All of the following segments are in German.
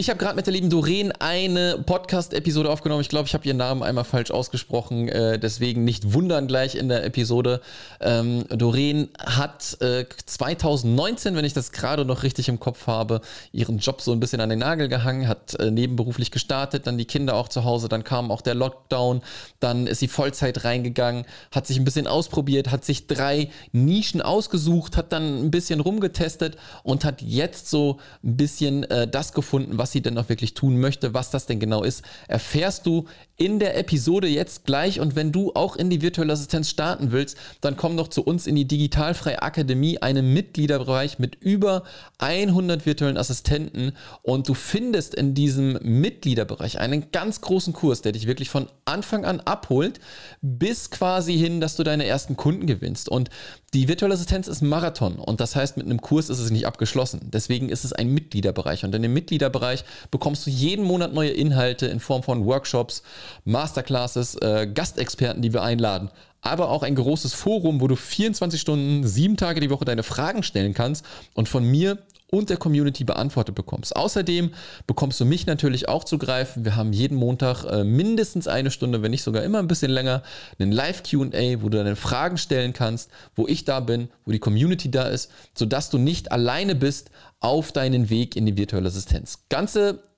Ich habe gerade mit der lieben Doreen eine Podcast-Episode aufgenommen. Ich glaube, ich habe ihren Namen einmal falsch ausgesprochen, äh, deswegen nicht wundern gleich in der Episode. Ähm, Doreen hat äh, 2019, wenn ich das gerade noch richtig im Kopf habe, ihren Job so ein bisschen an den Nagel gehangen, hat äh, nebenberuflich gestartet, dann die Kinder auch zu Hause, dann kam auch der Lockdown, dann ist sie Vollzeit reingegangen, hat sich ein bisschen ausprobiert, hat sich drei Nischen ausgesucht, hat dann ein bisschen rumgetestet und hat jetzt so ein bisschen äh, das gefunden, was sie denn auch wirklich tun möchte, was das denn genau ist, erfährst du in der Episode jetzt gleich. Und wenn du auch in die virtuelle Assistenz starten willst, dann komm doch zu uns in die Digitalfreie Akademie, einem Mitgliederbereich mit über 100 virtuellen Assistenten. Und du findest in diesem Mitgliederbereich einen ganz großen Kurs, der dich wirklich von Anfang an abholt, bis quasi hin, dass du deine ersten Kunden gewinnst. Und die virtuelle Assistenz ist ein Marathon und das heißt, mit einem Kurs ist es nicht abgeschlossen. Deswegen ist es ein Mitgliederbereich und in dem Mitgliederbereich bekommst du jeden Monat neue Inhalte in Form von Workshops, Masterclasses, äh, Gastexperten, die wir einladen, aber auch ein großes Forum, wo du 24 Stunden, sieben Tage die Woche deine Fragen stellen kannst und von mir und der Community beantwortet bekommst. Außerdem bekommst du mich natürlich auch zu greifen. Wir haben jeden Montag äh, mindestens eine Stunde, wenn nicht sogar immer ein bisschen länger, einen Live-QA, wo du deine Fragen stellen kannst, wo ich da bin, wo die Community da ist, sodass du nicht alleine bist auf deinen Weg in die virtuelle Assistenz. Ganze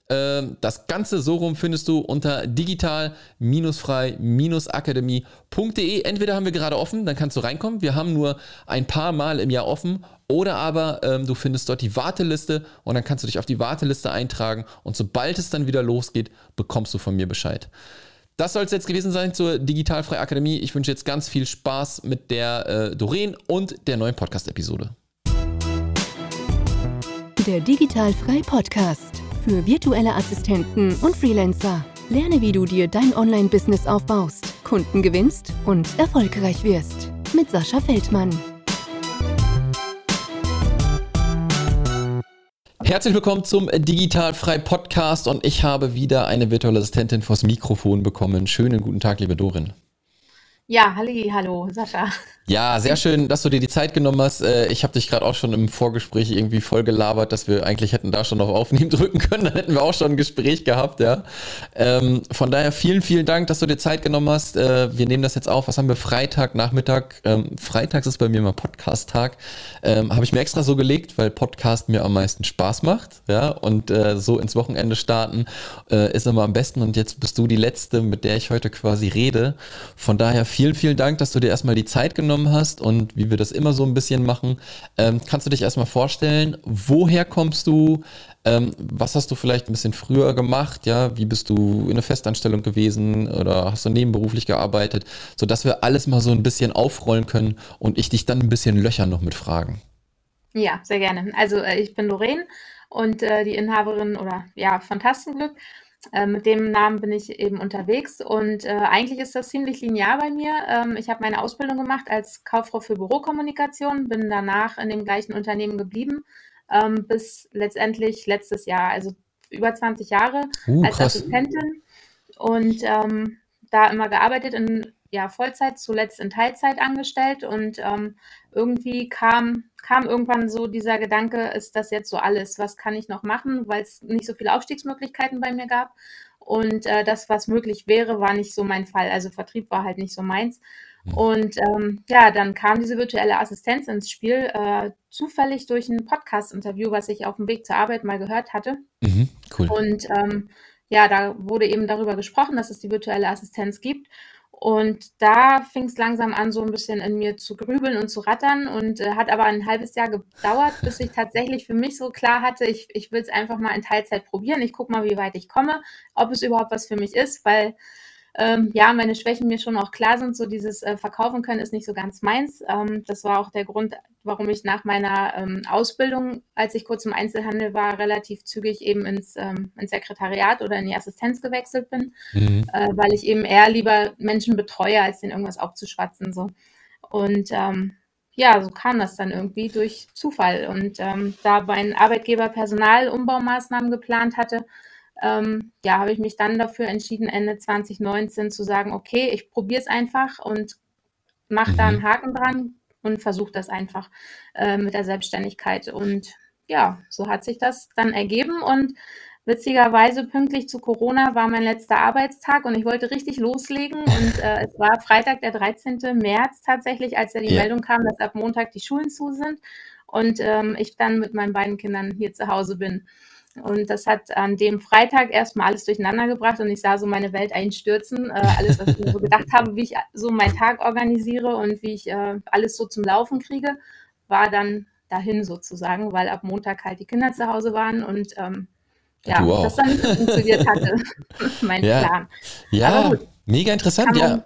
das Ganze so rum findest du unter digital-frei-akademie.de. Entweder haben wir gerade offen, dann kannst du reinkommen. Wir haben nur ein paar Mal im Jahr offen. Oder aber ähm, du findest dort die Warteliste und dann kannst du dich auf die Warteliste eintragen. Und sobald es dann wieder losgeht, bekommst du von mir Bescheid. Das soll es jetzt gewesen sein zur Digitalfrei Akademie. Ich wünsche jetzt ganz viel Spaß mit der äh, Doreen und der neuen Podcast-Episode. Der Digitalfrei Podcast für virtuelle Assistenten und Freelancer. Lerne, wie du dir dein Online-Business aufbaust, Kunden gewinnst und erfolgreich wirst. Mit Sascha Feldmann. Herzlich willkommen zum Digitalfrei Podcast und ich habe wieder eine virtuelle Assistentin vors Mikrofon bekommen. Schönen guten Tag, liebe Dorin. Ja, halli, hallo, Sascha. Ja, sehr schön, dass du dir die Zeit genommen hast. Äh, ich habe dich gerade auch schon im Vorgespräch irgendwie voll gelabert, dass wir eigentlich hätten da schon auf Aufnehmen drücken können. Dann hätten wir auch schon ein Gespräch gehabt, ja. Ähm, von daher vielen, vielen Dank, dass du dir Zeit genommen hast. Äh, wir nehmen das jetzt auf. Was haben wir? Freitag, Nachmittag. Ähm, Freitags ist bei mir immer Podcast-Tag. Ähm, habe ich mir extra so gelegt, weil Podcast mir am meisten Spaß macht, ja. Und äh, so ins Wochenende starten ist immer am besten. Und jetzt bist du die Letzte, mit der ich heute quasi rede. Von daher vielen, vielen Dank, dass du dir erstmal die Zeit genommen teilgenommen hast und wie wir das immer so ein bisschen machen. Ähm, kannst du dich erstmal vorstellen, woher kommst du? Ähm, was hast du vielleicht ein bisschen früher gemacht? Ja, wie bist du in einer Festanstellung gewesen oder hast du nebenberuflich gearbeitet, sodass wir alles mal so ein bisschen aufrollen können und ich dich dann ein bisschen löchern noch mit Fragen. Ja, sehr gerne. Also äh, ich bin Lorraine und äh, die Inhaberin oder ja, Fantastenglück. Äh, mit dem Namen bin ich eben unterwegs und äh, eigentlich ist das ziemlich linear bei mir. Ähm, ich habe meine Ausbildung gemacht als Kauffrau für Bürokommunikation, bin danach in dem gleichen Unternehmen geblieben, ähm, bis letztendlich letztes Jahr, also über 20 Jahre uh, als Assistentin und ähm, da immer gearbeitet in ja, Vollzeit, zuletzt in Teilzeit angestellt und ähm, irgendwie kam, kam irgendwann so dieser Gedanke, ist das jetzt so alles? Was kann ich noch machen? Weil es nicht so viele Aufstiegsmöglichkeiten bei mir gab. Und äh, das, was möglich wäre, war nicht so mein Fall. Also Vertrieb war halt nicht so meins. Mhm. Und ähm, ja, dann kam diese virtuelle Assistenz ins Spiel, äh, zufällig durch ein Podcast-Interview, was ich auf dem Weg zur Arbeit mal gehört hatte. Mhm, cool. Und ähm, ja, da wurde eben darüber gesprochen, dass es die virtuelle Assistenz gibt. Und da fing es langsam an, so ein bisschen in mir zu grübeln und zu rattern und äh, hat aber ein halbes Jahr gedauert, bis ich tatsächlich für mich so klar hatte, ich, ich will es einfach mal in Teilzeit probieren. Ich gucke mal, wie weit ich komme, ob es überhaupt was für mich ist, weil ähm, ja, meine Schwächen mir schon auch klar sind. So dieses äh, Verkaufen können ist nicht so ganz meins. Ähm, das war auch der Grund, warum ich nach meiner ähm, Ausbildung, als ich kurz im Einzelhandel war, relativ zügig eben ins, ähm, ins Sekretariat oder in die Assistenz gewechselt bin, mhm. äh, weil ich eben eher lieber Menschen betreue, als denen irgendwas aufzuschwatzen. So. Und ähm, ja, so kam das dann irgendwie durch Zufall. Und ähm, da mein Arbeitgeber Personalumbaumaßnahmen geplant hatte, ähm, ja, habe ich mich dann dafür entschieden, Ende 2019 zu sagen, okay, ich probiere es einfach und mache mhm. da einen mhm. Haken dran und versuche das einfach äh, mit der Selbstständigkeit. Und ja, so hat sich das dann ergeben und Witzigerweise pünktlich zu Corona war mein letzter Arbeitstag und ich wollte richtig loslegen. Und äh, es war Freitag, der 13. März tatsächlich, als ja die ja. Meldung kam, dass ab Montag die Schulen zu sind und ähm, ich dann mit meinen beiden Kindern hier zu Hause bin. Und das hat an dem Freitag erstmal alles durcheinander gebracht und ich sah so meine Welt einstürzen. Äh, alles, was ich mir so gedacht habe, wie ich so meinen Tag organisiere und wie ich äh, alles so zum Laufen kriege, war dann dahin sozusagen, weil ab Montag halt die Kinder zu Hause waren und ähm, ja, das dann nicht funktioniert hatte, mein ja. Plan. Ja, mega interessant, man,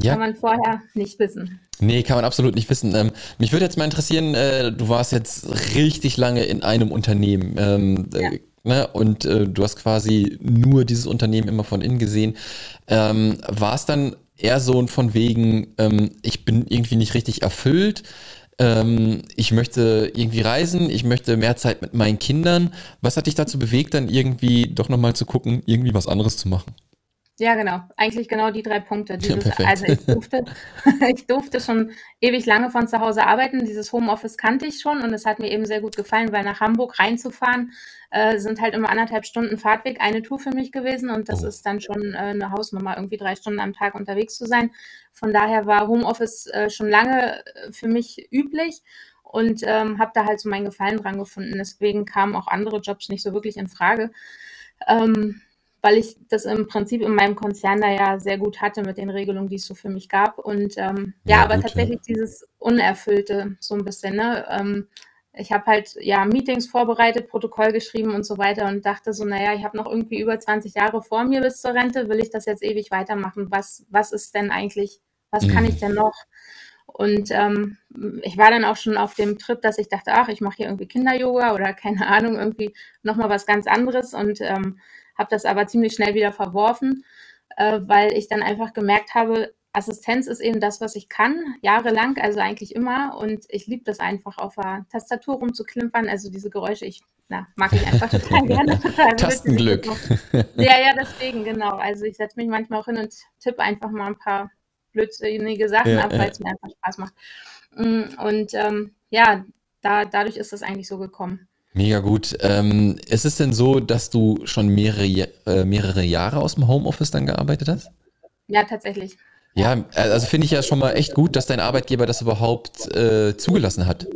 ja. Kann man vorher nicht wissen. Nee, kann man absolut nicht wissen. Ähm, mich würde jetzt mal interessieren, äh, du warst jetzt richtig lange in einem Unternehmen. Ähm, ja. äh, ne? Und äh, du hast quasi nur dieses Unternehmen immer von innen gesehen. Ähm, war es dann eher so von wegen, ähm, ich bin irgendwie nicht richtig erfüllt? ähm, ich möchte irgendwie reisen, ich möchte mehr Zeit mit meinen Kindern. Was hat dich dazu bewegt, dann irgendwie doch nochmal zu gucken, irgendwie was anderes zu machen? Ja, genau. Eigentlich genau die drei Punkte. Dieses, ja, also ich durfte, ich durfte schon ewig lange von zu Hause arbeiten. Dieses Homeoffice kannte ich schon und es hat mir eben sehr gut gefallen, weil nach Hamburg reinzufahren äh, sind halt immer anderthalb Stunden Fahrtweg eine Tour für mich gewesen und das oh. ist dann schon äh, eine Hausnummer, irgendwie drei Stunden am Tag unterwegs zu sein. Von daher war Homeoffice äh, schon lange äh, für mich üblich und ähm, habe da halt so meinen Gefallen dran gefunden. Deswegen kamen auch andere Jobs nicht so wirklich in Frage. Ähm, weil ich das im Prinzip in meinem Konzern da ja sehr gut hatte mit den Regelungen, die es so für mich gab. Und ähm, ja, ja, aber gut, tatsächlich ja. dieses Unerfüllte so ein bisschen. Ne? Ähm, ich habe halt ja Meetings vorbereitet, Protokoll geschrieben und so weiter und dachte so, naja, ich habe noch irgendwie über 20 Jahre vor mir bis zur Rente, will ich das jetzt ewig weitermachen? Was, was ist denn eigentlich, was kann ich mhm. denn noch? Und ähm, ich war dann auch schon auf dem Trip, dass ich dachte, ach, ich mache hier irgendwie Kinder-Yoga oder keine Ahnung, irgendwie nochmal was ganz anderes und ähm, habe das aber ziemlich schnell wieder verworfen, äh, weil ich dann einfach gemerkt habe, Assistenz ist eben das, was ich kann, jahrelang, also eigentlich immer. Und ich liebe das einfach, auf der Tastatur rumzuklimpern. Also diese Geräusche, ich na, mag ich einfach total gerne. Total Tastenglück. Ja, ja, deswegen, genau. Also ich setze mich manchmal auch hin und tippe einfach mal ein paar blödsinnige Sachen ja, ab, weil es ja. mir einfach Spaß macht. Mm, und ähm, ja, da, dadurch ist das eigentlich so gekommen. Mega gut. Ähm, ist es denn so, dass du schon mehrere, äh, mehrere Jahre aus dem Homeoffice dann gearbeitet hast? Ja, tatsächlich. Ja, also finde ich ja schon mal echt gut, dass dein Arbeitgeber das überhaupt äh, zugelassen hat.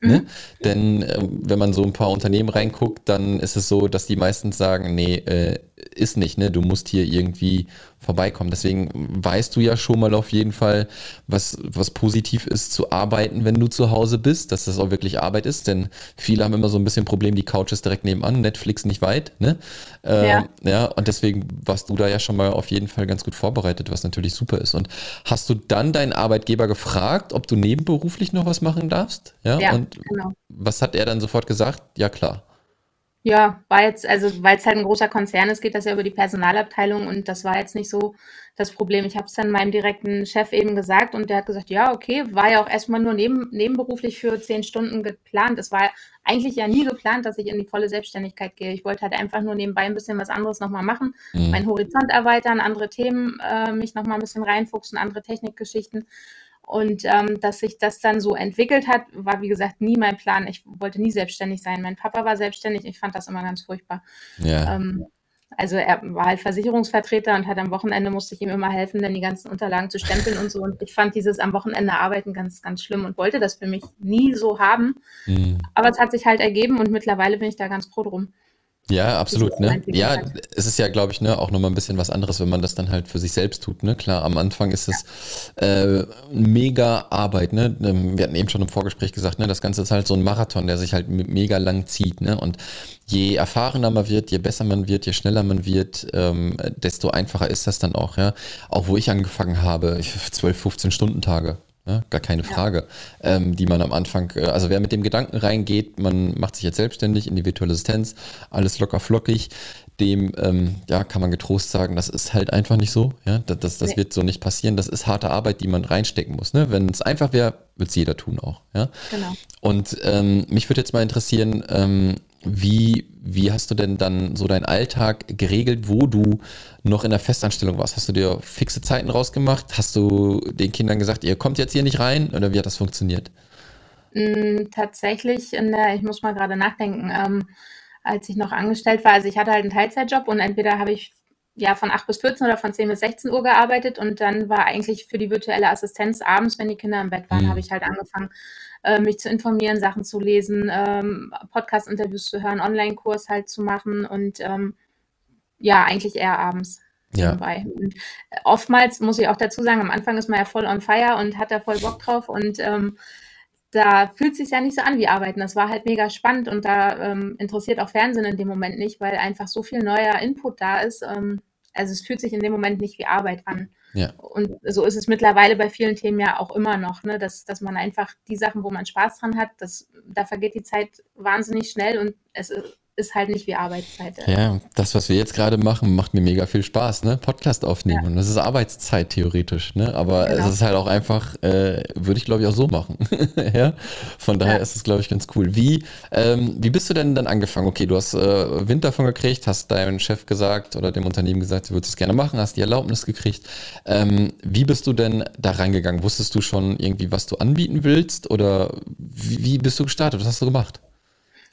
Ne? Mhm. Denn äh, wenn man so ein paar Unternehmen reinguckt, dann ist es so, dass die meistens sagen, nee, äh, ist nicht, ne? Du musst hier irgendwie vorbeikommen. Deswegen weißt du ja schon mal auf jeden Fall, was, was positiv ist zu arbeiten, wenn du zu Hause bist, dass das auch wirklich Arbeit ist. Denn viele haben immer so ein bisschen Problem, die Couch ist direkt nebenan, Netflix nicht weit. Ne? Äh, ja. ja. Und deswegen warst du da ja schon mal auf jeden Fall ganz gut vorbereitet, was natürlich super ist. Und hast du dann deinen Arbeitgeber gefragt, ob du nebenberuflich noch was machen darfst? Ja, ja und genau. was hat er dann sofort gesagt? Ja, klar. Ja, war jetzt, also weil es halt ein großer Konzern ist, geht das ja über die Personalabteilung und das war jetzt nicht so das Problem. Ich habe es dann meinem direkten Chef eben gesagt und der hat gesagt, ja, okay, war ja auch erstmal nur neben, nebenberuflich für zehn Stunden geplant. Es war eigentlich ja nie geplant, dass ich in die volle Selbstständigkeit gehe. Ich wollte halt einfach nur nebenbei ein bisschen was anderes nochmal machen, mhm. meinen Horizont erweitern, andere Themen äh, mich nochmal ein bisschen reinfuchsen, andere Technikgeschichten. Und ähm, dass sich das dann so entwickelt hat, war wie gesagt nie mein Plan. Ich wollte nie selbstständig sein. Mein Papa war selbstständig. Ich fand das immer ganz furchtbar. Ja. Ähm, also er war halt Versicherungsvertreter und hat am Wochenende musste ich ihm immer helfen, dann die ganzen Unterlagen zu stempeln und so. Und ich fand dieses am Wochenende arbeiten ganz, ganz schlimm und wollte das für mich nie so haben. Mhm. Aber es hat sich halt ergeben und mittlerweile bin ich da ganz froh drum. Ja, absolut, ne? Ja, es ist ja, glaube ich, ne, auch nochmal ein bisschen was anderes, wenn man das dann halt für sich selbst tut, ne? Klar, am Anfang ist es äh, mega Arbeit, ne? Ähm, wir hatten eben schon im Vorgespräch gesagt, ne, das Ganze ist halt so ein Marathon, der sich halt mega lang zieht, ne? Und je erfahrener man wird, je besser man wird, je schneller man wird, ähm, desto einfacher ist das dann auch, ja. Auch wo ich angefangen habe, 12, 15 Stunden Tage. Ne? Gar keine Frage, ja. ähm, die man am Anfang, äh, also wer mit dem Gedanken reingeht, man macht sich jetzt selbstständig in die virtuelle Assistenz, alles locker flockig, dem ähm, ja, kann man getrost sagen, das ist halt einfach nicht so. Ja? Das, das, das nee. wird so nicht passieren. Das ist harte Arbeit, die man reinstecken muss. Ne? Wenn es einfach wäre, würde es jeder tun auch. Ja? Genau. Und ähm, mich würde jetzt mal interessieren, ähm, wie, wie hast du denn dann so deinen Alltag geregelt, wo du noch in der Festanstellung warst? Hast du dir fixe Zeiten rausgemacht? Hast du den Kindern gesagt, ihr kommt jetzt hier nicht rein? Oder wie hat das funktioniert? Mm, tatsächlich, in der, ich muss mal gerade nachdenken, ähm, als ich noch angestellt war. Also ich hatte halt einen Teilzeitjob und entweder habe ich ja von 8 bis 14 oder von 10 bis 16 Uhr gearbeitet und dann war eigentlich für die virtuelle Assistenz abends, wenn die Kinder im Bett waren, mhm. habe ich halt angefangen, äh, mich zu informieren, Sachen zu lesen, ähm, Podcast-Interviews zu hören, Online-Kurs halt zu machen und ähm, ja, eigentlich eher abends. Ja. Und oftmals muss ich auch dazu sagen, am Anfang ist man ja voll on fire und hat da voll Bock drauf und ähm, da fühlt es sich ja nicht so an wie Arbeiten. Das war halt mega spannend und da ähm, interessiert auch Fernsehen in dem Moment nicht, weil einfach so viel neuer Input da ist. Ähm, also es fühlt sich in dem Moment nicht wie Arbeit an. Ja. Und so ist es mittlerweile bei vielen Themen ja auch immer noch, ne? dass, dass man einfach die Sachen, wo man Spaß dran hat, das, da vergeht die Zeit wahnsinnig schnell und es ist halt nicht wie Arbeitszeit. Ja, das, was wir jetzt gerade machen, macht mir mega viel Spaß, ne? Podcast aufnehmen. Ja. Und das ist Arbeitszeit theoretisch, ne? Aber genau. es ist halt auch einfach, äh, würde ich glaube ich auch so machen. ja? Von daher ja. ist es, glaube ich, ganz cool. Wie, ähm, wie bist du denn dann angefangen? Okay, du hast äh, Wind davon gekriegt, hast deinem Chef gesagt oder dem Unternehmen gesagt, du würdest es gerne machen, hast die Erlaubnis gekriegt. Ähm, wie bist du denn da reingegangen? Wusstest du schon irgendwie, was du anbieten willst? Oder wie, wie bist du gestartet? Was hast du gemacht?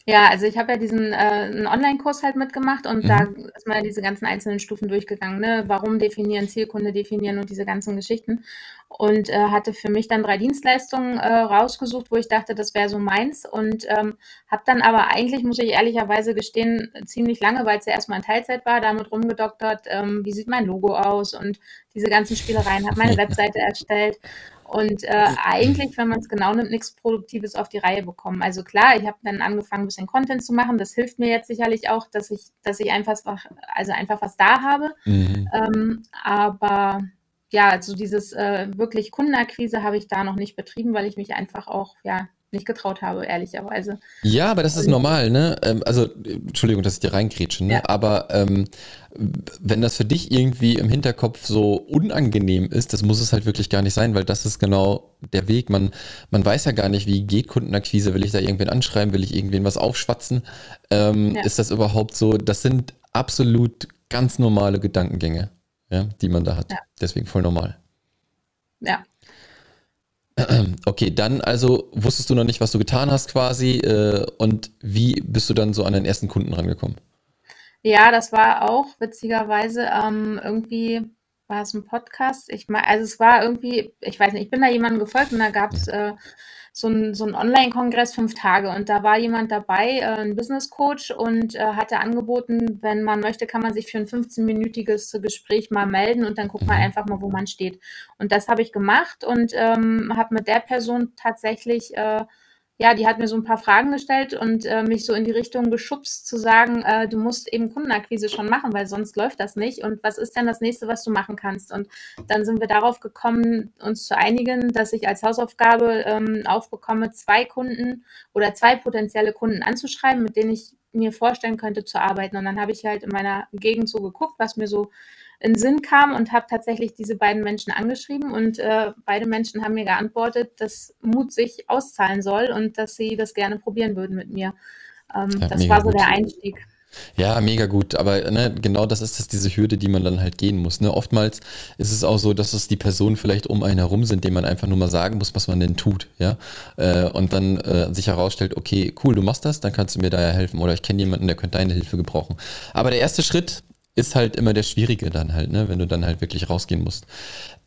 Ja, also ich habe ja diesen äh, einen Online-Kurs halt mitgemacht und mhm. da ist mal diese ganzen einzelnen Stufen durchgegangen, ne? Warum definieren, Zielkunde definieren und diese ganzen Geschichten. Und äh, hatte für mich dann drei Dienstleistungen äh, rausgesucht, wo ich dachte, das wäre so meins. Und ähm, habe dann aber eigentlich, muss ich ehrlicherweise gestehen, ziemlich lange, weil es ja erstmal in Teilzeit war, damit rumgedoktert, ähm, wie sieht mein Logo aus und diese ganzen Spielereien, habe meine Webseite erstellt und äh, eigentlich, wenn man es genau nimmt, nichts Produktives auf die Reihe bekommen. Also klar, ich habe dann angefangen, ein bisschen Content zu machen. Das hilft mir jetzt sicherlich auch, dass ich, dass ich einfach, also einfach was da habe. Mhm. Ähm, aber ja, also dieses äh, wirklich Kundenakquise habe ich da noch nicht betrieben, weil ich mich einfach auch ja nicht getraut habe, ehrlicherweise. Ja, aber das ist normal, ne? Ähm, also, Entschuldigung, dass ich dir reingrätsche, ne? Ja. Aber ähm, wenn das für dich irgendwie im Hinterkopf so unangenehm ist, das muss es halt wirklich gar nicht sein, weil das ist genau der Weg. Man, man weiß ja gar nicht, wie geht Kundenakquise, will ich da irgendwen anschreiben, will ich irgendwen was aufschwatzen? Ähm, ja. Ist das überhaupt so? Das sind absolut ganz normale Gedankengänge, ja, die man da hat. Ja. Deswegen voll normal. Ja, Okay, dann also wusstest du noch nicht, was du getan hast quasi äh, und wie bist du dann so an den ersten Kunden rangekommen? Ja, das war auch witzigerweise ähm, irgendwie war es ein Podcast. Ich meine, also es war irgendwie, ich weiß nicht, ich bin da jemandem gefolgt und da gab es äh, so ein, so ein Online-Kongress fünf Tage und da war jemand dabei, äh, ein Business Coach und äh, hatte angeboten, wenn man möchte, kann man sich für ein 15-minütiges Gespräch mal melden und dann guckt man mhm. einfach mal, wo man steht. Und das habe ich gemacht und ähm, habe mit der Person tatsächlich äh, ja, die hat mir so ein paar Fragen gestellt und äh, mich so in die Richtung geschubst, zu sagen, äh, du musst eben Kundenakquise schon machen, weil sonst läuft das nicht. Und was ist denn das nächste, was du machen kannst? Und dann sind wir darauf gekommen, uns zu einigen, dass ich als Hausaufgabe ähm, aufbekomme, zwei Kunden oder zwei potenzielle Kunden anzuschreiben, mit denen ich mir vorstellen könnte zu arbeiten. Und dann habe ich halt in meiner Gegend so geguckt, was mir so in Sinn kam und habe tatsächlich diese beiden Menschen angeschrieben und äh, beide Menschen haben mir geantwortet, dass Mut sich auszahlen soll und dass sie das gerne probieren würden mit mir. Ähm, ja, das war so gut. der Einstieg. Ja, mega gut. Aber ne, genau das ist das, diese Hürde, die man dann halt gehen muss. Ne? Oftmals ist es auch so, dass es die Personen vielleicht um einen herum sind, denen man einfach nur mal sagen muss, was man denn tut. Ja? Äh, und dann äh, sich herausstellt, okay, cool, du machst das, dann kannst du mir da ja helfen. Oder ich kenne jemanden, der könnte deine Hilfe gebrauchen. Aber der erste Schritt ist halt immer der Schwierige dann halt, ne, wenn du dann halt wirklich rausgehen musst.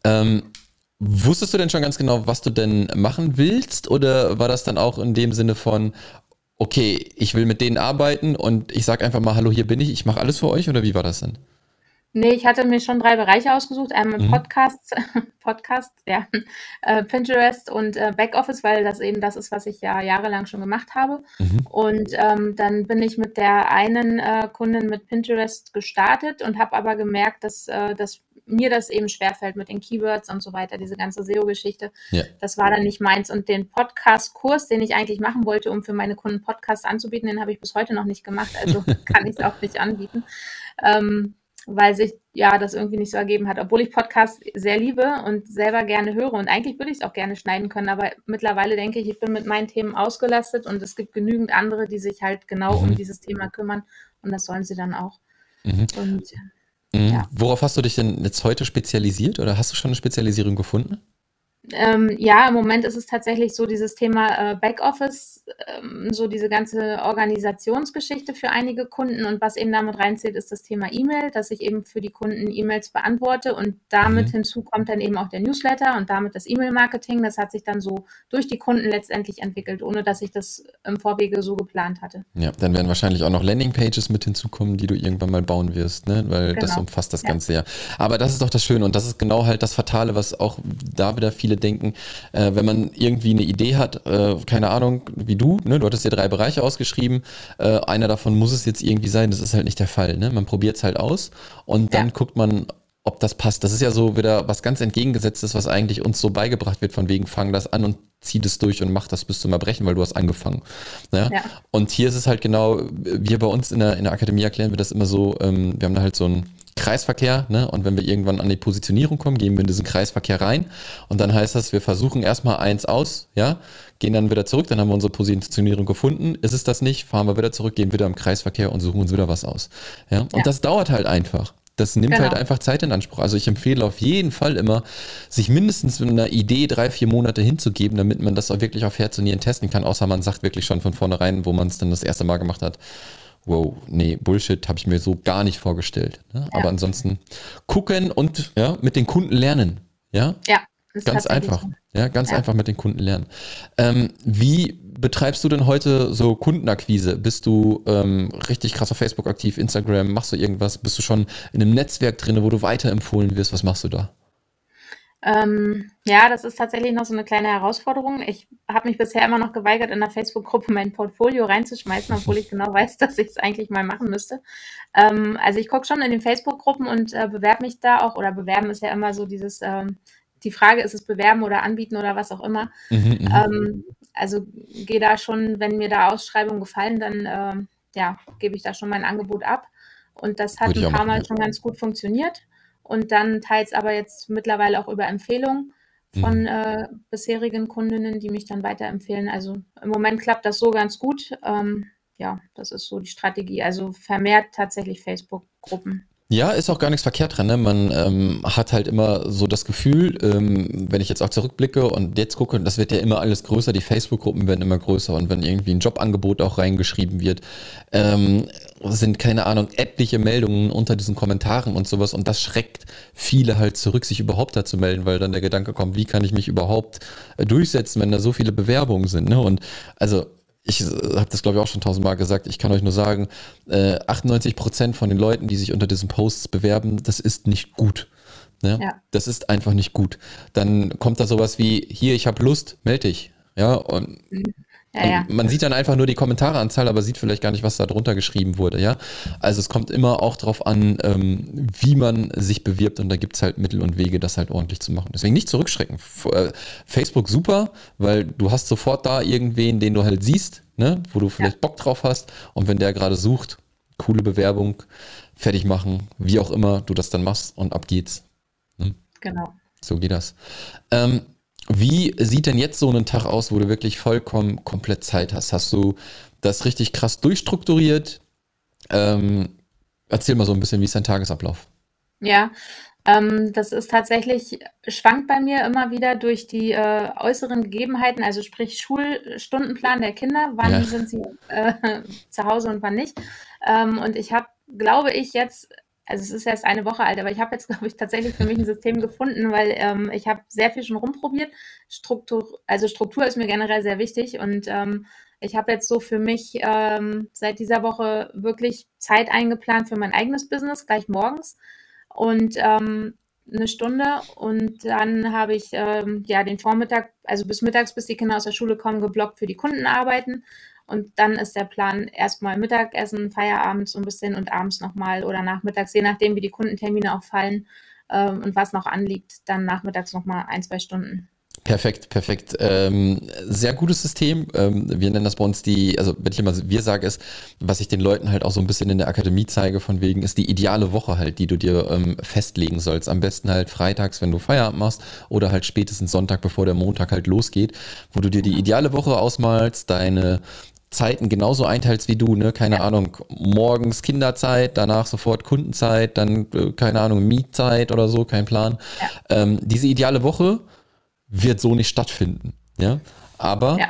Ähm, wusstest du denn schon ganz genau, was du denn machen willst? Oder war das dann auch in dem Sinne von, okay, ich will mit denen arbeiten und ich sag einfach mal, hallo, hier bin ich, ich mache alles für euch? Oder wie war das denn? Nee, ich hatte mir schon drei Bereiche ausgesucht. Einmal mhm. Podcast, Podcast, ja, äh, Pinterest und äh, Backoffice, weil das eben das ist, was ich ja jahrelang schon gemacht habe. Mhm. Und ähm, dann bin ich mit der einen äh, Kundin mit Pinterest gestartet und habe aber gemerkt, dass, äh, dass mir das eben schwerfällt mit den Keywords und so weiter, diese ganze SEO-Geschichte. Ja. Das war dann nicht meins. Und den Podcast-Kurs, den ich eigentlich machen wollte, um für meine Kunden Podcasts anzubieten, den habe ich bis heute noch nicht gemacht. Also kann ich es auch nicht anbieten. Ähm, weil sich ja das irgendwie nicht so ergeben hat, obwohl ich Podcasts sehr liebe und selber gerne höre und eigentlich würde ich es auch gerne schneiden können, aber mittlerweile denke ich, ich bin mit meinen Themen ausgelastet und es gibt genügend andere, die sich halt genau mhm. um dieses Thema kümmern und das sollen sie dann auch. Mhm. Und, mhm. Ja. Worauf hast du dich denn jetzt heute spezialisiert oder hast du schon eine Spezialisierung gefunden? Ähm, ja, im Moment ist es tatsächlich so dieses Thema äh, Backoffice, ähm, so diese ganze Organisationsgeschichte für einige Kunden und was eben damit reinzählt, ist das Thema E-Mail, dass ich eben für die Kunden E-Mails beantworte und damit mhm. hinzu kommt dann eben auch der Newsletter und damit das E-Mail-Marketing. Das hat sich dann so durch die Kunden letztendlich entwickelt, ohne dass ich das im Vorwege so geplant hatte. Ja, dann werden wahrscheinlich auch noch Landingpages mit hinzukommen, die du irgendwann mal bauen wirst, ne? weil genau. das umfasst das ja. Ganze ja. Aber das ist doch das Schöne und das ist genau halt das Fatale, was auch da wieder viele denken, äh, wenn man irgendwie eine Idee hat, äh, keine Ahnung, wie du, ne? du hattest dir drei Bereiche ausgeschrieben, äh, einer davon muss es jetzt irgendwie sein, das ist halt nicht der Fall. Ne? Man probiert es halt aus und dann ja. guckt man, ob das passt. Das ist ja so wieder was ganz entgegengesetztes, was eigentlich uns so beigebracht wird, von wegen, fang das an und zieh das durch und mach das bis zum Erbrechen, weil du hast angefangen. Ja? ja? Und hier ist es halt genau, wir bei uns in der, in der Akademie erklären wir das immer so, ähm, wir haben da halt so ein Kreisverkehr, ne? Und wenn wir irgendwann an die Positionierung kommen, gehen wir in diesen Kreisverkehr rein. Und dann heißt das, wir versuchen erstmal eins aus, ja, gehen dann wieder zurück, dann haben wir unsere Positionierung gefunden. Ist es das nicht, fahren wir wieder zurück, gehen wieder im Kreisverkehr und suchen uns wieder was aus. Ja. Und ja. das dauert halt einfach. Das nimmt halt genau. halt einfach Zeit in Anspruch. Also ich empfehle auf jeden Fall immer, sich mindestens mit einer Idee drei, vier Monate hinzugeben, damit man das auch wirklich auf Herz und Nieren testen kann, außer man sagt wirklich schon von vornherein, wo man es dann das erste Mal gemacht hat, wow, nee, Bullshit habe ich mir so gar nicht vorgestellt. Ne? Ja. Aber ansonsten gucken und ja, mit den Kunden lernen. Ja, ja ganz einfach. Ja, ganz ja. einfach mit den Kunden lernen. Ähm, wie betreibst du denn heute so Kundenakquise? Bist du ähm, richtig krass auf Facebook aktiv, Instagram? Machst du irgendwas? Bist du schon in einem Netzwerk drin, wo du weiterempfohlen wirst? Was machst du da? Ähm, ja, das ist tatsächlich noch so eine kleine Herausforderung. Ich habe mich bisher immer noch geweigert, in der Facebook-Gruppe mein Portfolio reinzuschmeißen, obwohl ich genau weiß, dass ich es eigentlich mal machen müsste. Ähm, also ich gucke schon in den Facebook-Gruppen und äh, bewerbe mich da auch, oder bewerben ist ja immer so dieses, ähm, die Frage, ist es bewerben oder anbieten oder was auch immer. Mhm, mhm. ähm, also gehe da schon, wenn mir da Ausschreibungen gefallen, dann äh, ja, gebe ich da schon mein Angebot ab. Und das hat ein paar Mal schon ganz gut funktioniert und dann teils aber jetzt mittlerweile auch über Empfehlungen von mhm. äh, bisherigen Kundinnen, die mich dann weiterempfehlen. Also im Moment klappt das so ganz gut. Ähm, ja, das ist so die Strategie. Also vermehrt tatsächlich Facebook-Gruppen. Ja, ist auch gar nichts verkehrt dran. Ne? Man ähm, hat halt immer so das Gefühl, ähm, wenn ich jetzt auch zurückblicke und jetzt gucke, das wird ja immer alles größer, die Facebook-Gruppen werden immer größer und wenn irgendwie ein Jobangebot auch reingeschrieben wird, ähm, sind keine Ahnung, etliche Meldungen unter diesen Kommentaren und sowas und das schreckt viele halt zurück, sich überhaupt dazu melden, weil dann der Gedanke kommt, wie kann ich mich überhaupt äh, durchsetzen, wenn da so viele Bewerbungen sind. Ne? Und also ich äh, habe das glaube ich auch schon tausendmal gesagt, ich kann euch nur sagen, äh, 98 Prozent von den Leuten, die sich unter diesen Posts bewerben, das ist nicht gut. Ne? Ja. Das ist einfach nicht gut. Dann kommt da sowas wie, hier, ich habe Lust, melde dich. Ja, und mhm. Ja, ja. Man sieht dann einfach nur die Kommentareanzahl, aber sieht vielleicht gar nicht, was da drunter geschrieben wurde, ja. Also es kommt immer auch darauf an, ähm, wie man sich bewirbt und da gibt es halt Mittel und Wege, das halt ordentlich zu machen. Deswegen nicht zurückschrecken. Äh, Facebook super, weil du hast sofort da irgendwen, den du halt siehst, ne, wo du vielleicht ja. Bock drauf hast und wenn der gerade sucht, coole Bewerbung, fertig machen, wie auch immer du das dann machst und ab geht's. Ne? Genau. So geht das. Ähm, wie sieht denn jetzt so ein Tag aus, wo du wirklich vollkommen komplett Zeit hast? Hast du das richtig krass durchstrukturiert? Ähm, erzähl mal so ein bisschen, wie ist dein Tagesablauf? Ja, ähm, das ist tatsächlich, schwankt bei mir immer wieder durch die äh, äußeren Gegebenheiten, also sprich Schulstundenplan der Kinder, wann ja. sind sie äh, zu Hause und wann nicht. Ähm, und ich habe, glaube ich, jetzt also es ist erst eine Woche alt, aber ich habe jetzt, glaube ich, tatsächlich für mich ein System gefunden, weil ähm, ich habe sehr viel schon rumprobiert. Struktur, also Struktur ist mir generell sehr wichtig und ähm, ich habe jetzt so für mich ähm, seit dieser Woche wirklich Zeit eingeplant für mein eigenes Business, gleich morgens und ähm, eine Stunde und dann habe ich ähm, ja den Vormittag, also bis mittags, bis die Kinder aus der Schule kommen, geblockt für die Kundenarbeiten und dann ist der Plan erstmal Mittagessen, Feierabend so ein bisschen und abends nochmal oder nachmittags, je nachdem, wie die Kundentermine auch fallen ähm, und was noch anliegt, dann nachmittags nochmal ein, zwei Stunden. Perfekt, perfekt. Ähm, sehr gutes System. Ähm, wir nennen das bei uns die, also wenn ich immer wir sage es, was ich den Leuten halt auch so ein bisschen in der Akademie zeige, von wegen ist die ideale Woche halt, die du dir ähm, festlegen sollst. Am besten halt freitags, wenn du Feierabend machst oder halt spätestens Sonntag, bevor der Montag halt losgeht, wo du dir die ideale Woche ausmalst, deine Zeiten genauso einteilst wie du, ne? Keine ja. Ahnung, morgens Kinderzeit, danach sofort Kundenzeit, dann, äh, keine Ahnung, Mietzeit oder so, kein Plan. Ja. Ähm, diese ideale Woche wird so nicht stattfinden. Ja, aber ja.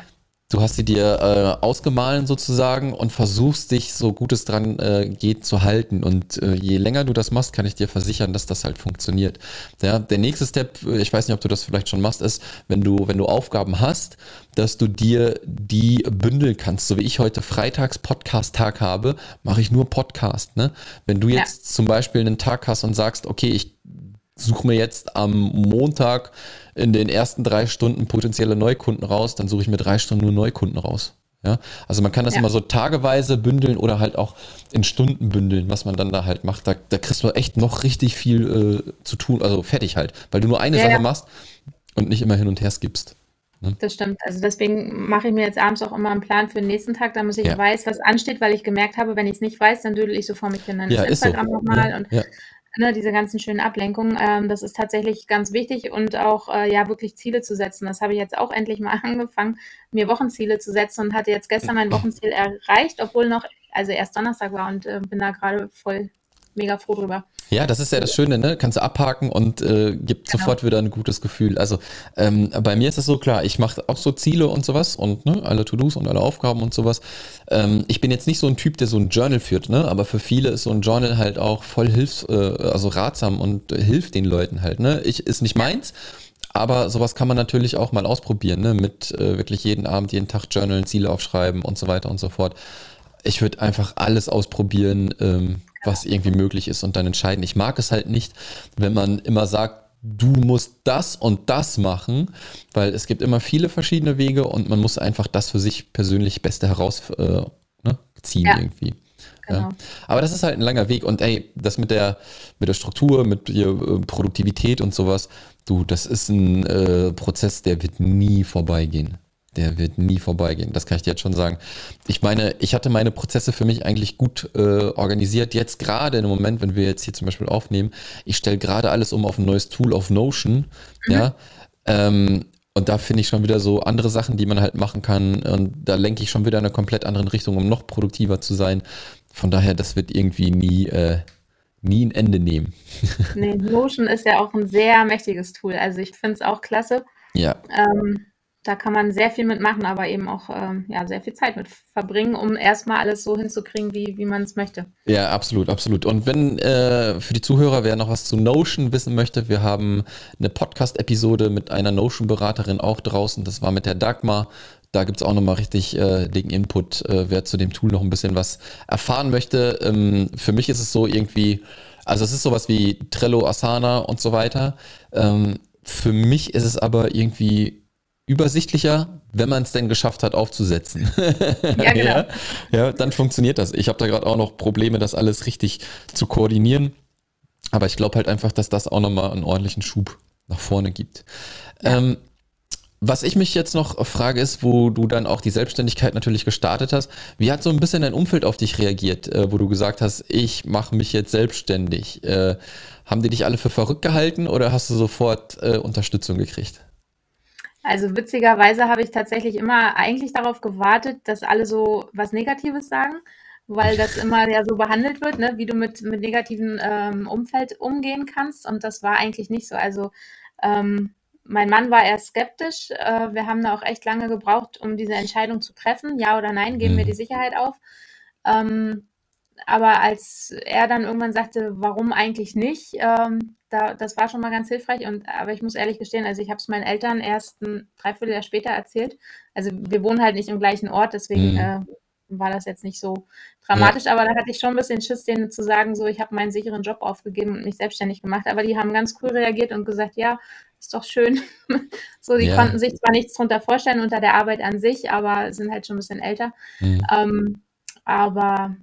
Du hast sie dir äh, ausgemahlen sozusagen und versuchst dich so gut es dran äh, geht zu halten. Und äh, je länger du das machst, kann ich dir versichern, dass das halt funktioniert. Ja, der nächste Step, äh, ich weiß nicht, ob du das vielleicht schon machst, ist, wenn du, wenn du Aufgaben hast, dass du dir die bündeln kannst. So wie ich heute Freitags Podcast-Tag habe, mache ich nur Podcast. Ne? Wenn du jetzt ja. zum Beispiel einen Tag hast und sagst, okay, ich suche mir jetzt am Montag in den ersten drei Stunden potenzielle Neukunden raus, dann suche ich mir drei Stunden nur Neukunden raus. Ja, also man kann das ja. immer so tageweise bündeln oder halt auch in Stunden bündeln, was man dann da halt macht. Da, da kriegst du echt noch richtig viel äh, zu tun, also fertig halt, weil du nur eine ja, Sache ja. machst und nicht immer hin und her skippst. Ne? Das stimmt. Also deswegen mache ich mir jetzt abends auch immer einen Plan für den nächsten Tag, damit ich weiß, was ansteht, weil ich gemerkt habe, wenn ich es nicht weiß, dann dödel ich so vor mich hin. Dann ja, Instagram so. nochmal und ne, diese ganzen schönen Ablenkungen. Ähm, das ist tatsächlich ganz wichtig und auch äh, ja wirklich Ziele zu setzen. Das habe ich jetzt auch endlich mal angefangen, mir Wochenziele zu setzen und hatte jetzt gestern mein Wochenziel erreicht, obwohl noch also erst Donnerstag war und äh, bin da gerade voll mega froh drüber. Ja, das ist ja das Schöne, ne? Kannst du abhaken und äh, gibt genau. sofort wieder ein gutes Gefühl. Also ähm, bei mir ist es so klar, ich mache auch so Ziele und sowas und ne, alle To-Dos und alle Aufgaben und sowas. Ähm, ich bin jetzt nicht so ein Typ, der so ein Journal führt, ne? Aber für viele ist so ein Journal halt auch voll hilfs, äh, also ratsam und äh, hilft den Leuten halt, ne? Ich ist nicht meins. Aber sowas kann man natürlich auch mal ausprobieren, ne? mit äh, wirklich jeden Abend, jeden Tag Journal, Ziele aufschreiben und so weiter und so fort. Ich würde einfach alles ausprobieren, ähm, was irgendwie möglich ist und dann entscheiden. Ich mag es halt nicht, wenn man immer sagt, du musst das und das machen, weil es gibt immer viele verschiedene Wege und man muss einfach das für sich persönlich Beste herausziehen äh, ne, ja. irgendwie. Genau. Ja. Aber das ist halt ein langer Weg und ey, das mit der, mit der Struktur, mit der äh, Produktivität und sowas, du, das ist ein äh, Prozess, der wird nie vorbeigehen der wird nie vorbeigehen. Das kann ich dir jetzt schon sagen. Ich meine, ich hatte meine Prozesse für mich eigentlich gut äh, organisiert. Jetzt gerade im Moment, wenn wir jetzt hier zum Beispiel aufnehmen, ich stelle gerade alles um auf ein neues Tool auf Notion. Mhm. Ja. Ähm, und da finde ich schon wieder so andere Sachen, die man halt machen kann. Und da lenke ich schon wieder in eine komplett andere Richtung, um noch produktiver zu sein. Von daher, das wird irgendwie nie, äh, nie ein Ende nehmen. nee, Notion ist ja auch ein sehr mächtiges Tool. Also ich finde es auch klasse. Ja. Ähm, da kann man sehr viel mitmachen, aber eben auch ähm, ja, sehr viel Zeit mit verbringen, um erstmal alles so hinzukriegen, wie, wie man es möchte. Ja, absolut, absolut. Und wenn äh, für die Zuhörer, wer noch was zu Notion wissen möchte, wir haben eine Podcast-Episode mit einer Notion-Beraterin auch draußen. Das war mit der Dagmar. Da gibt es auch nochmal richtig äh, dicken Input, äh, wer zu dem Tool noch ein bisschen was erfahren möchte. Ähm, für mich ist es so irgendwie, also es ist sowas wie Trello, Asana und so weiter. Ähm, für mich ist es aber irgendwie übersichtlicher, wenn man es denn geschafft hat aufzusetzen. Ja, genau. ja, ja, dann funktioniert das. Ich habe da gerade auch noch Probleme, das alles richtig zu koordinieren. Aber ich glaube halt einfach, dass das auch nochmal einen ordentlichen Schub nach vorne gibt. Ja. Ähm, was ich mich jetzt noch frage, ist, wo du dann auch die Selbstständigkeit natürlich gestartet hast. Wie hat so ein bisschen dein Umfeld auf dich reagiert, äh, wo du gesagt hast, ich mache mich jetzt selbstständig? Äh, haben die dich alle für verrückt gehalten oder hast du sofort äh, Unterstützung gekriegt? Also witzigerweise habe ich tatsächlich immer eigentlich darauf gewartet, dass alle so was Negatives sagen, weil das immer ja so behandelt wird, ne, wie du mit, mit negativen ähm, Umfeld umgehen kannst. Und das war eigentlich nicht so. Also ähm, mein Mann war eher skeptisch. Äh, wir haben da auch echt lange gebraucht, um diese Entscheidung zu treffen. Ja oder nein, geben wir mhm. die Sicherheit auf. Ähm, aber als er dann irgendwann sagte, warum eigentlich nicht, ähm, da, das war schon mal ganz hilfreich. Und aber ich muss ehrlich gestehen, also ich habe es meinen Eltern erst ein Dreivierteljahr später erzählt. Also wir wohnen halt nicht im gleichen Ort, deswegen mhm. äh, war das jetzt nicht so dramatisch. Ja. Aber da hatte ich schon ein bisschen Schiss, denen zu sagen, so ich habe meinen sicheren Job aufgegeben und mich selbstständig gemacht. Aber die haben ganz cool reagiert und gesagt, ja, ist doch schön. so, die ja. konnten sich zwar nichts drunter vorstellen unter der Arbeit an sich, aber sind halt schon ein bisschen älter. Mhm. Ähm, aber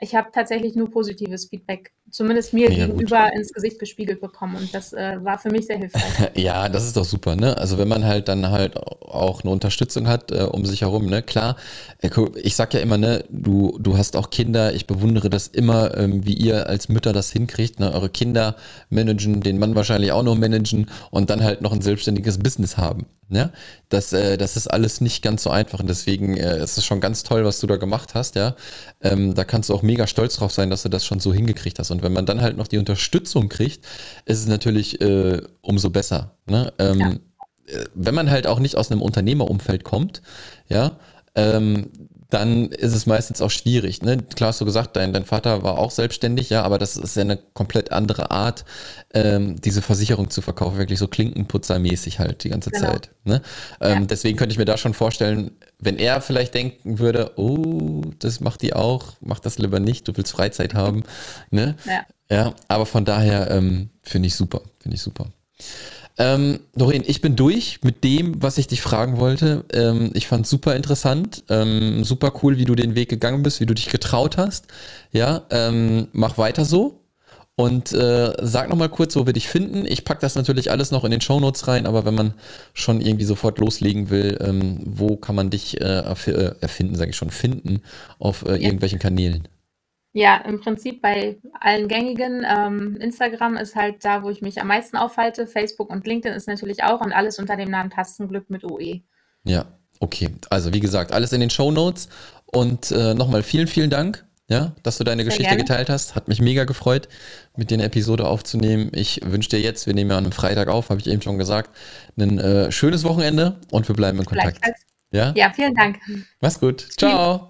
ich habe tatsächlich nur positives Feedback, zumindest mir ja, gegenüber gut. ins Gesicht gespiegelt bekommen und das äh, war für mich sehr hilfreich. ja, das ist doch super, ne? Also wenn man halt dann halt auch eine Unterstützung hat äh, um sich herum, ne? Klar, äh, ich sag ja immer, ne, du, du hast auch Kinder, ich bewundere das immer, ähm, wie ihr als Mütter das hinkriegt, ne? Eure Kinder managen, den Mann wahrscheinlich auch noch managen und dann halt noch ein selbstständiges Business haben. Ja, das, äh, das ist alles nicht ganz so einfach und deswegen äh, ist es schon ganz toll, was du da gemacht hast, ja. Ähm, da kannst du auch mega stolz drauf sein, dass du das schon so hingekriegt hast. Und wenn man dann halt noch die Unterstützung kriegt, ist es natürlich äh, umso besser. Ne? Ähm, ja. äh, wenn man halt auch nicht aus einem Unternehmerumfeld kommt, ja, ähm, dann ist es meistens auch schwierig. Ne? Klar hast du gesagt, dein, dein Vater war auch selbstständig, ja, aber das ist ja eine komplett andere Art, ähm, diese Versicherung zu verkaufen, wirklich so klinkenputzermäßig halt die ganze genau. Zeit. Ne? Ähm, ja. Deswegen könnte ich mir da schon vorstellen, wenn er vielleicht denken würde, oh, das macht die auch, mach das lieber nicht, du willst Freizeit haben. Ne? Ja. ja, aber von daher ähm, finde ich super, finde ich super. Ähm, Doreen, ich bin durch mit dem, was ich dich fragen wollte. Ähm, ich fand super interessant, ähm, super cool, wie du den Weg gegangen bist, wie du dich getraut hast. Ja, ähm, mach weiter so. Und äh, sag nochmal kurz, wo wir dich finden. Ich packe das natürlich alles noch in den Shownotes rein, aber wenn man schon irgendwie sofort loslegen will, ähm, wo kann man dich äh, äh erfinden, sage ich schon, finden auf äh, irgendwelchen Kanälen? Ja, im Prinzip bei allen gängigen. Ähm, Instagram ist halt da, wo ich mich am meisten aufhalte. Facebook und LinkedIn ist natürlich auch und alles unter dem Namen Tastenglück mit OE. Ja, okay. Also wie gesagt, alles in den Show Notes. Und äh, nochmal vielen, vielen Dank, ja, dass du deine Sehr Geschichte gerne. geteilt hast. Hat mich mega gefreut, mit dir eine Episode aufzunehmen. Ich wünsche dir jetzt, wir nehmen ja an einem Freitag auf, habe ich eben schon gesagt, ein äh, schönes Wochenende und wir bleiben in Kontakt. Ja? ja, vielen Dank. Mach's gut. Ciao.